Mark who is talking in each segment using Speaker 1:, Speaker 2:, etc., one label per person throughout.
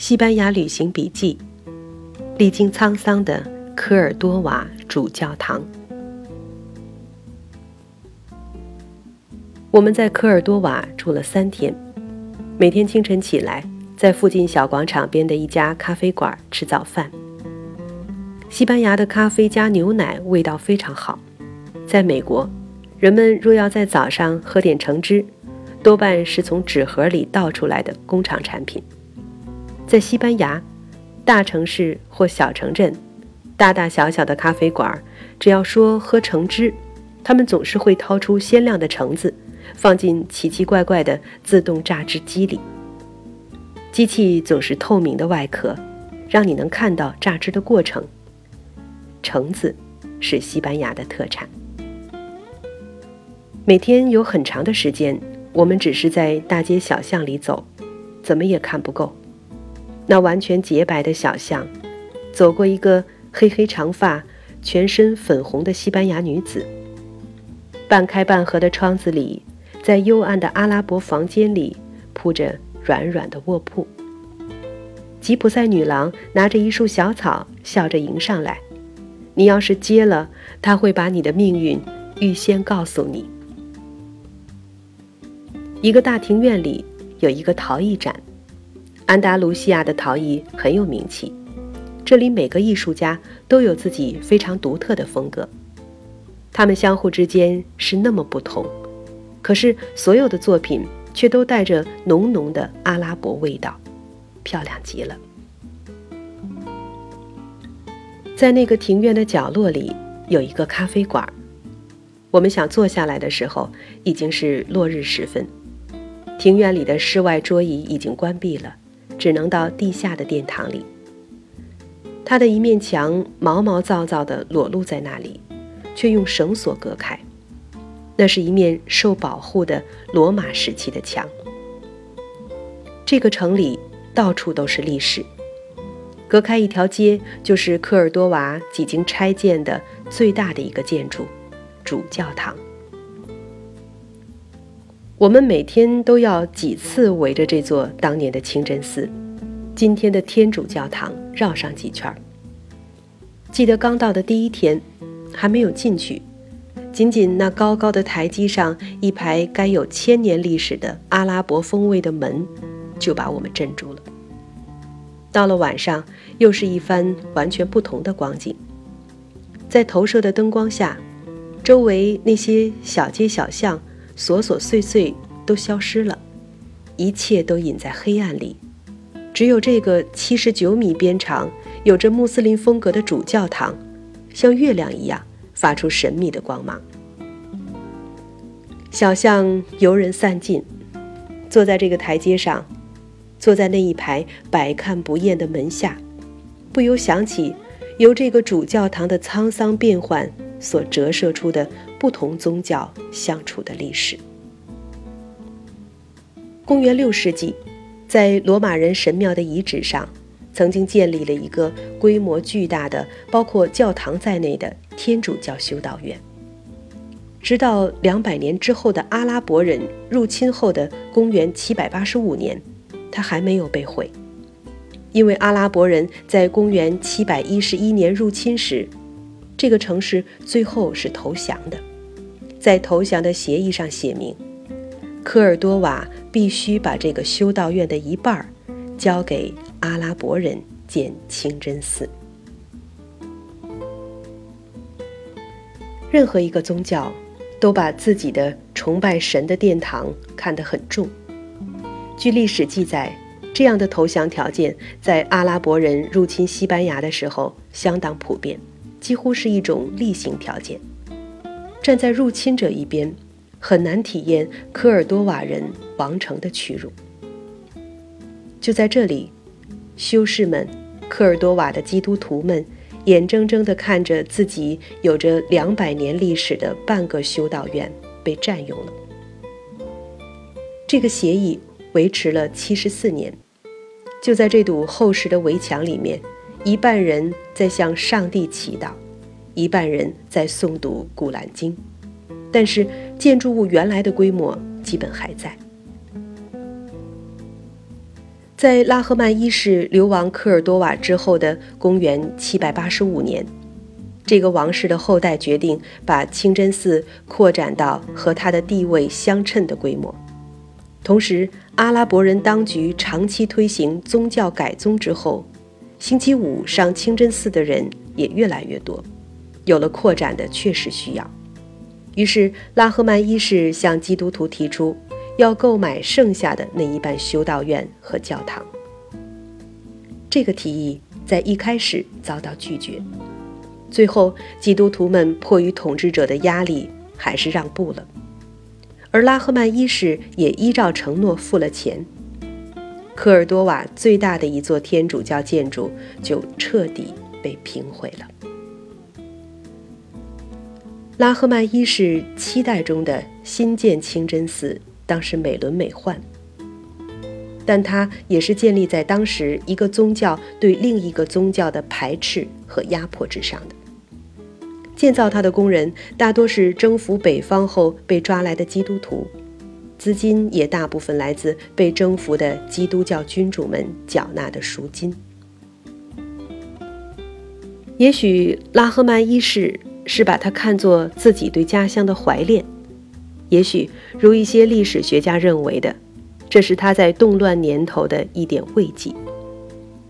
Speaker 1: 西班牙旅行笔记：历经沧桑的科尔多瓦主教堂。我们在科尔多瓦住了三天，每天清晨起来，在附近小广场边的一家咖啡馆吃早饭。西班牙的咖啡加牛奶味道非常好。在美国，人们若要在早上喝点橙汁，多半是从纸盒里倒出来的工厂产品。在西班牙，大城市或小城镇，大大小小的咖啡馆，只要说喝橙汁，他们总是会掏出鲜亮的橙子，放进奇奇怪怪的自动榨汁机里。机器总是透明的外壳，让你能看到榨汁的过程。橙子是西班牙的特产。每天有很长的时间，我们只是在大街小巷里走，怎么也看不够。那完全洁白的小巷，走过一个黑黑长发、全身粉红的西班牙女子。半开半合的窗子里，在幽暗的阿拉伯房间里铺着软软的卧铺。吉普赛女郎拿着一束小草，笑着迎上来。你要是接了，她会把你的命运预先告诉你。一个大庭院里有一个陶艺展。安达卢西亚的陶艺很有名气，这里每个艺术家都有自己非常独特的风格，他们相互之间是那么不同，可是所有的作品却都带着浓浓的阿拉伯味道，漂亮极了。在那个庭院的角落里有一个咖啡馆，我们想坐下来的时候已经是落日时分，庭院里的室外桌椅已经关闭了。只能到地下的殿堂里。它的一面墙毛毛躁躁地裸露在那里，却用绳索隔开。那是一面受保护的罗马时期的墙。这个城里到处都是历史，隔开一条街就是科尔多瓦几经拆建的最大的一个建筑——主教堂。我们每天都要几次围着这座当年的清真寺，今天的天主教堂绕上几圈。记得刚到的第一天，还没有进去，仅仅那高高的台基上一排该有千年历史的阿拉伯风味的门，就把我们镇住了。到了晚上，又是一番完全不同的光景，在投射的灯光下，周围那些小街小巷。琐琐碎碎都消失了，一切都隐在黑暗里，只有这个七十九米边长、有着穆斯林风格的主教堂，像月亮一样发出神秘的光芒。小巷游人散尽，坐在这个台阶上，坐在那一排百看不厌的门下，不由想起由这个主教堂的沧桑变幻所折射出的。不同宗教相处的历史。公元六世纪，在罗马人神庙的遗址上，曾经建立了一个规模巨大的、包括教堂在内的天主教修道院。直到两百年之后的阿拉伯人入侵后的公元七百八十五年，它还没有被毁，因为阿拉伯人在公元七百一十一年入侵时，这个城市最后是投降的。在投降的协议上写明，科尔多瓦必须把这个修道院的一半儿交给阿拉伯人建清真寺。任何一个宗教都把自己的崇拜神的殿堂看得很重。据历史记载，这样的投降条件在阿拉伯人入侵西班牙的时候相当普遍，几乎是一种例行条件。站在入侵者一边，很难体验科尔多瓦人王城的屈辱。就在这里，修士们、科尔多瓦的基督徒们，眼睁睁地看着自己有着两百年历史的半个修道院被占用了。这个协议维持了七十四年。就在这堵厚实的围墙里面，一半人在向上帝祈祷。一半人在诵读《古兰经》，但是建筑物原来的规模基本还在。在拉赫曼一世流亡科尔多瓦之后的公元785年，这个王室的后代决定把清真寺扩展到和他的地位相称的规模。同时，阿拉伯人当局长期推行宗教改宗之后，星期五上清真寺的人也越来越多，有了扩展的确实需要。于是，拉赫曼一世向基督徒提出。要购买剩下的那一半修道院和教堂。这个提议在一开始遭到拒绝，最后基督徒们迫于统治者的压力，还是让步了。而拉赫曼一世也依照承诺付了钱，科尔多瓦最大的一座天主教建筑就彻底被平毁了。拉赫曼一世期待中的新建清真寺。当时美轮美奂，但它也是建立在当时一个宗教对另一个宗教的排斥和压迫之上的。建造它的工人大多是征服北方后被抓来的基督徒，资金也大部分来自被征服的基督教君主们缴纳的赎金。也许拉赫曼一世是把它看作自己对家乡的怀恋。也许如一些历史学家认为的，这是他在动乱年头的一点慰藉。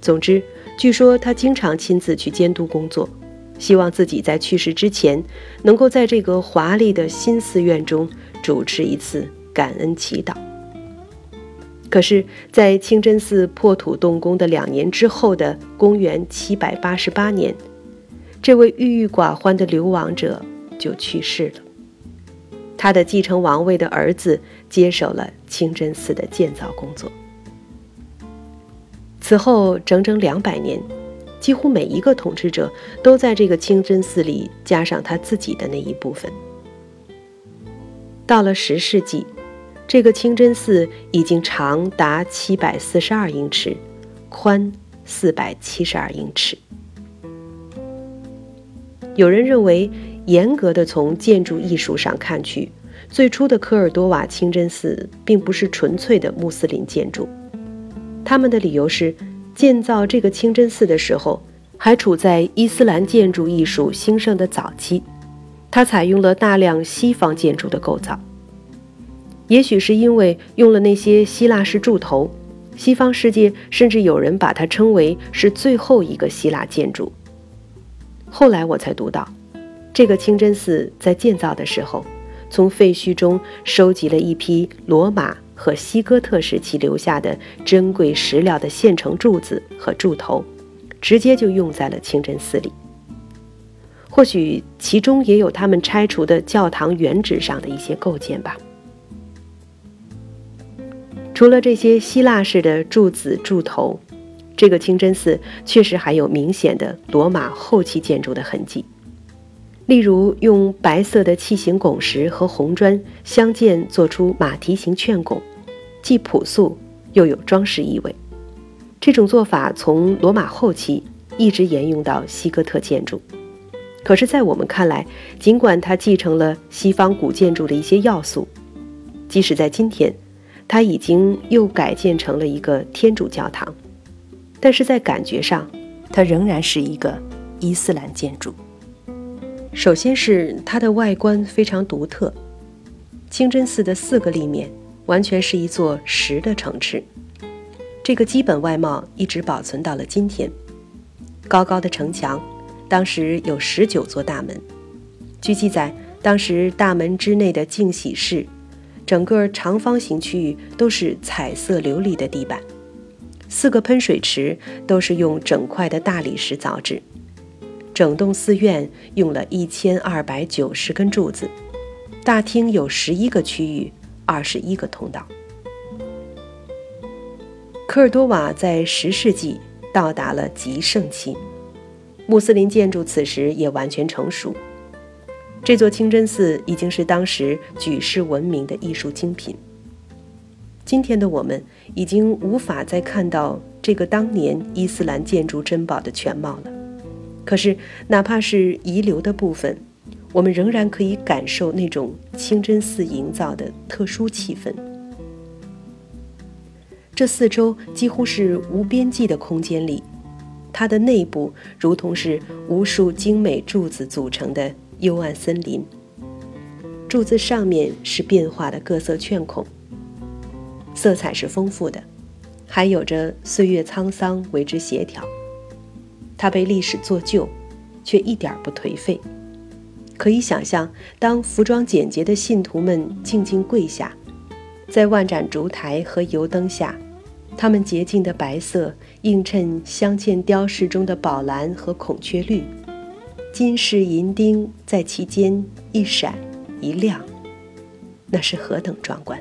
Speaker 1: 总之，据说他经常亲自去监督工作，希望自己在去世之前能够在这个华丽的新寺院中主持一次感恩祈祷。可是，在清真寺破土动工的两年之后的公元788年，这位郁郁寡欢的流亡者就去世了。他的继承王位的儿子接手了清真寺的建造工作。此后整整两百年，几乎每一个统治者都在这个清真寺里加上他自己的那一部分。到了十世纪，这个清真寺已经长达七百四十二英尺，宽四百七十二英尺。有人认为。严格的从建筑艺术上看去，最初的科尔多瓦清真寺并不是纯粹的穆斯林建筑。他们的理由是，建造这个清真寺的时候还处在伊斯兰建筑艺术兴盛的早期，它采用了大量西方建筑的构造。也许是因为用了那些希腊式柱头，西方世界甚至有人把它称为是最后一个希腊建筑。后来我才读到。这个清真寺在建造的时候，从废墟中收集了一批罗马和西哥特时期留下的珍贵石料的现成柱子和柱头，直接就用在了清真寺里。或许其中也有他们拆除的教堂原址上的一些构件吧。除了这些希腊式的柱子柱头，这个清真寺确实还有明显的罗马后期建筑的痕迹。例如，用白色的器形拱石和红砖相间做出马蹄形券拱，既朴素又有装饰意味。这种做法从罗马后期一直沿用到西哥特建筑。可是，在我们看来，尽管它继承了西方古建筑的一些要素，即使在今天，它已经又改建成了一个天主教堂，但是在感觉上，它仍然是一个伊斯兰建筑。首先是它的外观非常独特，清真寺的四个立面完全是一座石的城池，这个基本外貌一直保存到了今天。高高的城墙，当时有十九座大门。据记载，当时大门之内的净洗室，整个长方形区域都是彩色琉璃的地板，四个喷水池都是用整块的大理石凿制。整栋寺院用了一千二百九十根柱子，大厅有十一个区域，二十一个通道。科尔多瓦在十世纪到达了极盛期，穆斯林建筑此时也完全成熟。这座清真寺已经是当时举世闻名的艺术精品。今天的我们已经无法再看到这个当年伊斯兰建筑珍宝的全貌了。可是，哪怕是遗留的部分，我们仍然可以感受那种清真寺营造的特殊气氛。这四周几乎是无边际的空间里，它的内部如同是无数精美柱子组成的幽暗森林。柱子上面是变化的各色券孔，色彩是丰富的，还有着岁月沧桑为之协调。它被历史做旧，却一点不颓废。可以想象，当服装简洁的信徒们静静跪下，在万盏烛台和油灯下。他们洁净的白色映衬镶嵌雕饰中的宝蓝和孔雀绿，金饰银钉在其间一闪一亮，那是何等壮观！